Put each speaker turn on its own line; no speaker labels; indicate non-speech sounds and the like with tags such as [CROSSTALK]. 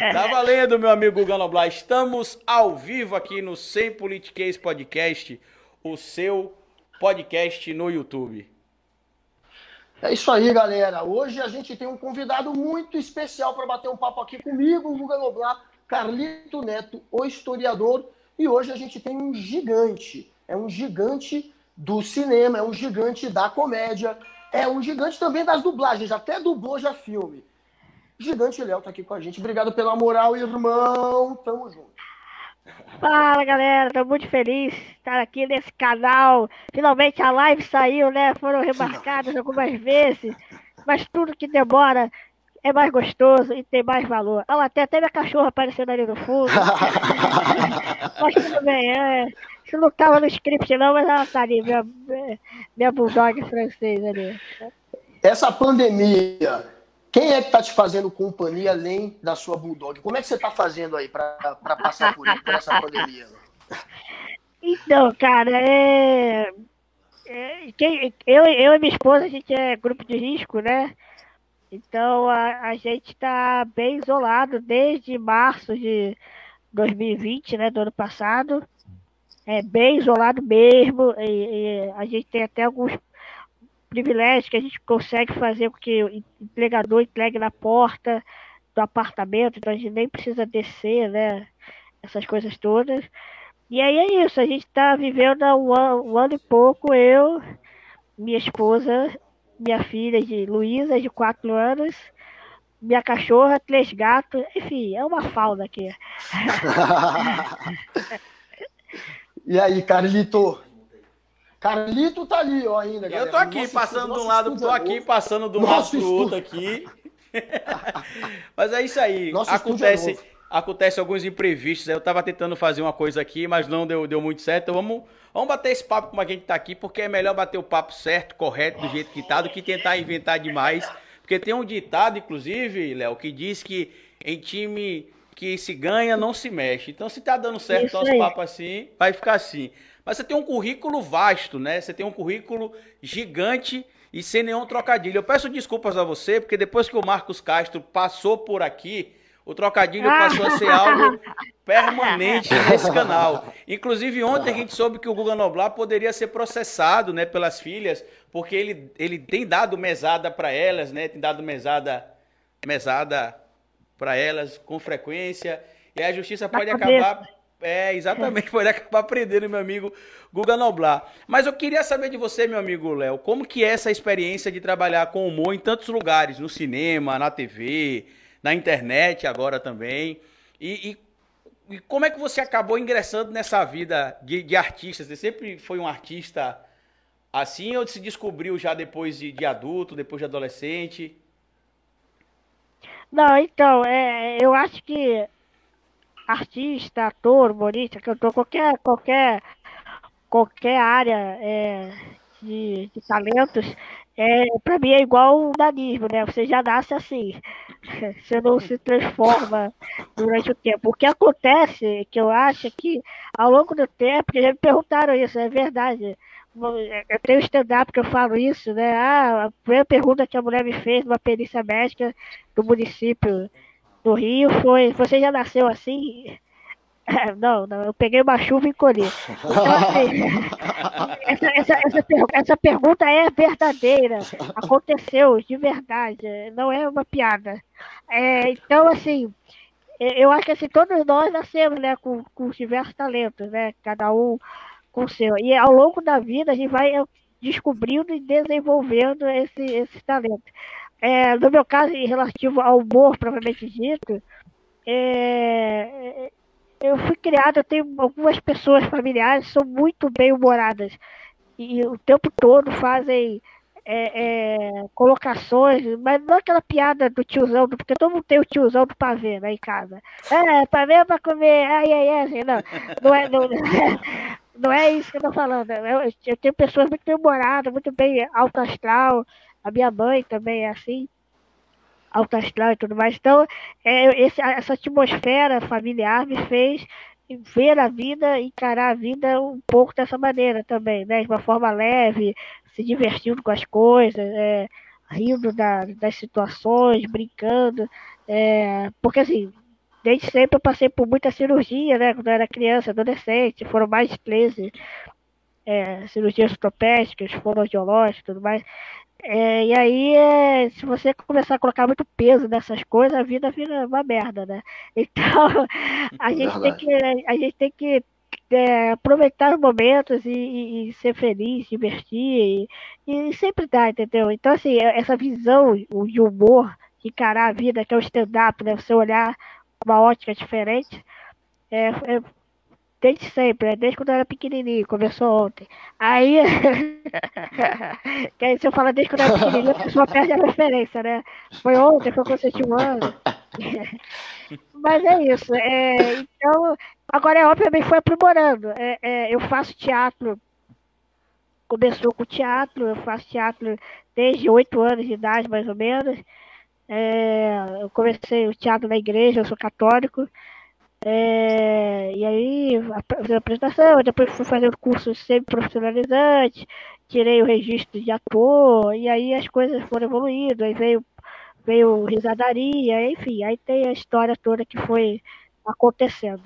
[LAUGHS] Tá valendo, meu amigo Guga Noblar. Estamos ao vivo aqui no Sem Politiquês Podcast, o seu podcast no YouTube.
É isso aí, galera. Hoje a gente tem um convidado muito especial para bater um papo aqui comigo, Guga Noblar, Carlito Neto, o historiador. E hoje a gente tem um gigante. É um gigante do cinema, é um gigante da comédia, é um gigante também das dublagens, até dublou já filme. Gigante Léo tá aqui com a gente. Obrigado pela moral, irmão. Tamo junto.
Fala galera, tô muito feliz de estar aqui nesse canal. Finalmente a live saiu, né? Foram remarcadas algumas vezes, mas tudo que demora é mais gostoso e tem mais valor. Olha, até, até minha cachorra aparecendo ali no fundo. [LAUGHS] mas tudo bem, é. Isso não tava no script não, mas ela tá ali, minha, minha bulldog francês ali.
Essa pandemia quem é que está te fazendo companhia além da sua Bulldog? Como é que você está fazendo aí para passar por, por, essa pandemia?
Então, cara, é... é quem, eu, eu e minha esposa, a gente é grupo de risco, né? Então a, a gente está bem isolado desde março de 2020, né? Do ano passado. É bem isolado mesmo. E, e a gente tem até alguns privilégio que a gente consegue fazer com que o entregador entregue na porta do apartamento, então a gente nem precisa descer, né? Essas coisas todas. E aí é isso, a gente está vivendo há um ano, um ano, e pouco, eu, minha esposa, minha filha de Luísa, de 4 anos, minha cachorra, três gatos, enfim, é uma fauna aqui. [LAUGHS]
e aí, Carlito, Carlito tá ali, ó, ainda.
Galera. Eu tô aqui, nosso passando de um lado, tô aqui, passando de um lado pro outro aqui. [LAUGHS] mas é isso aí. Nosso acontece, acontece alguns imprevistos. Eu tava tentando fazer uma coisa aqui, mas não deu, deu muito certo. Então vamos, vamos bater esse papo como a gente tá aqui, porque é melhor bater o papo certo, correto, do jeito que tá, do que tentar inventar demais. Porque tem um ditado, inclusive, Léo, que diz que em time que se ganha não se mexe. Então, se tá dando certo o nosso papo assim, vai ficar assim. Mas você tem um currículo vasto, né? Você tem um currículo gigante e sem nenhum trocadilho. Eu peço desculpas a você, porque depois que o Marcos Castro passou por aqui, o trocadilho passou a ser algo [LAUGHS] permanente nesse canal. Inclusive, ontem a gente soube que o Guga Noblar poderia ser processado né, pelas filhas, porque ele, ele tem dado mesada para elas, né? Tem dado mesada, mesada para elas com frequência. E a justiça pode acabar é, exatamente, [LAUGHS] pode acabar aprendendo, meu amigo Guga Noblar. Mas eu queria saber de você, meu amigo Léo, como que é essa experiência de trabalhar com humor em tantos lugares, no cinema, na TV, na internet agora também. E, e, e como é que você acabou ingressando nessa vida de, de, artista? Você sempre foi um artista assim ou se descobriu já depois de, de adulto, depois de adolescente?
Não, então, é, eu acho que artista, ator, humorista, cantor, qualquer, qualquer, qualquer área é, de, de, talentos, é, para mim é igual o nanismo, né? Você já nasce assim, [LAUGHS] você não se transforma durante o tempo. O que acontece, que eu acho, é que ao longo do tempo, já me perguntaram isso, é verdade. Eu tenho stand-up que eu falo isso, né? Ah, a primeira pergunta que a mulher me fez numa perícia médica do município do Rio foi: Você já nasceu assim? [LAUGHS] Não, não, eu peguei uma chuva e colhi. Então, assim, [LAUGHS] essa, essa, essa, essa, pergunta é verdadeira. Aconteceu de verdade, não é uma piada. É, então, assim, eu acho que assim, todos nós nascemos né, com, com diversos talentos, né? Cada um com o seu. E ao longo da vida a gente vai descobrindo e desenvolvendo esse, esse talento. É, no meu caso, em relativo ao humor, propriamente dito, é, eu fui criado, eu tenho algumas pessoas familiares que são muito bem humoradas e o tempo todo fazem é, é, colocações, mas não aquela piada do tiozão, porque todo mundo tem o tiozão do pavê né, em casa. É, pavê é pra comer, ai, ai, ai, assim, não, não é, não, [LAUGHS] não é isso que eu tô falando. Eu, eu tenho pessoas muito bem humoradas, muito bem alto astral, a minha mãe também é assim, alto astral e tudo mais. Então, é, esse, essa atmosfera familiar me fez ver a vida, encarar a vida um pouco dessa maneira também, né? De uma forma leve, se divertindo com as coisas, é, rindo da, das situações, brincando. É, porque assim, desde sempre eu passei por muita cirurgia, né? Quando eu era criança, adolescente, foram mais de 13 é, cirurgias ortopédicas, fonoaudiológicas e tudo mais. É, e aí, é, se você começar a colocar muito peso nessas coisas, a vida vira uma merda, né? [LAUGHS] Então, a gente tem que, a gente tem que é, aproveitar os momentos e, e, e, ser feliz, divertir, e, e sempre dá, entendeu? Então, assim, é, essa visão de humor, de encarar a vida, que é o stand-up, né? Você olhar uma ótica diferente, é, é Desde sempre, né? desde quando eu era pequenininho, começou ontem. Aí, [LAUGHS] que aí se eu falar desde quando eu era pequenininho, a pessoa perde a referência, né? Foi ontem, foi quando você tinha um ano. Mas é isso. É, então, agora é óbvio, também foi aprimorando. É, é, eu faço teatro, começou com teatro, eu faço teatro desde oito anos de idade, mais ou menos. É, eu comecei o teatro na igreja, eu sou católico. É, e aí, fiz a apresentação, depois fui fazer o curso semi-profissionalizante, tirei o registro de ator, e aí as coisas foram evoluindo, aí veio, veio risadaria, enfim, aí tem a história toda que foi acontecendo.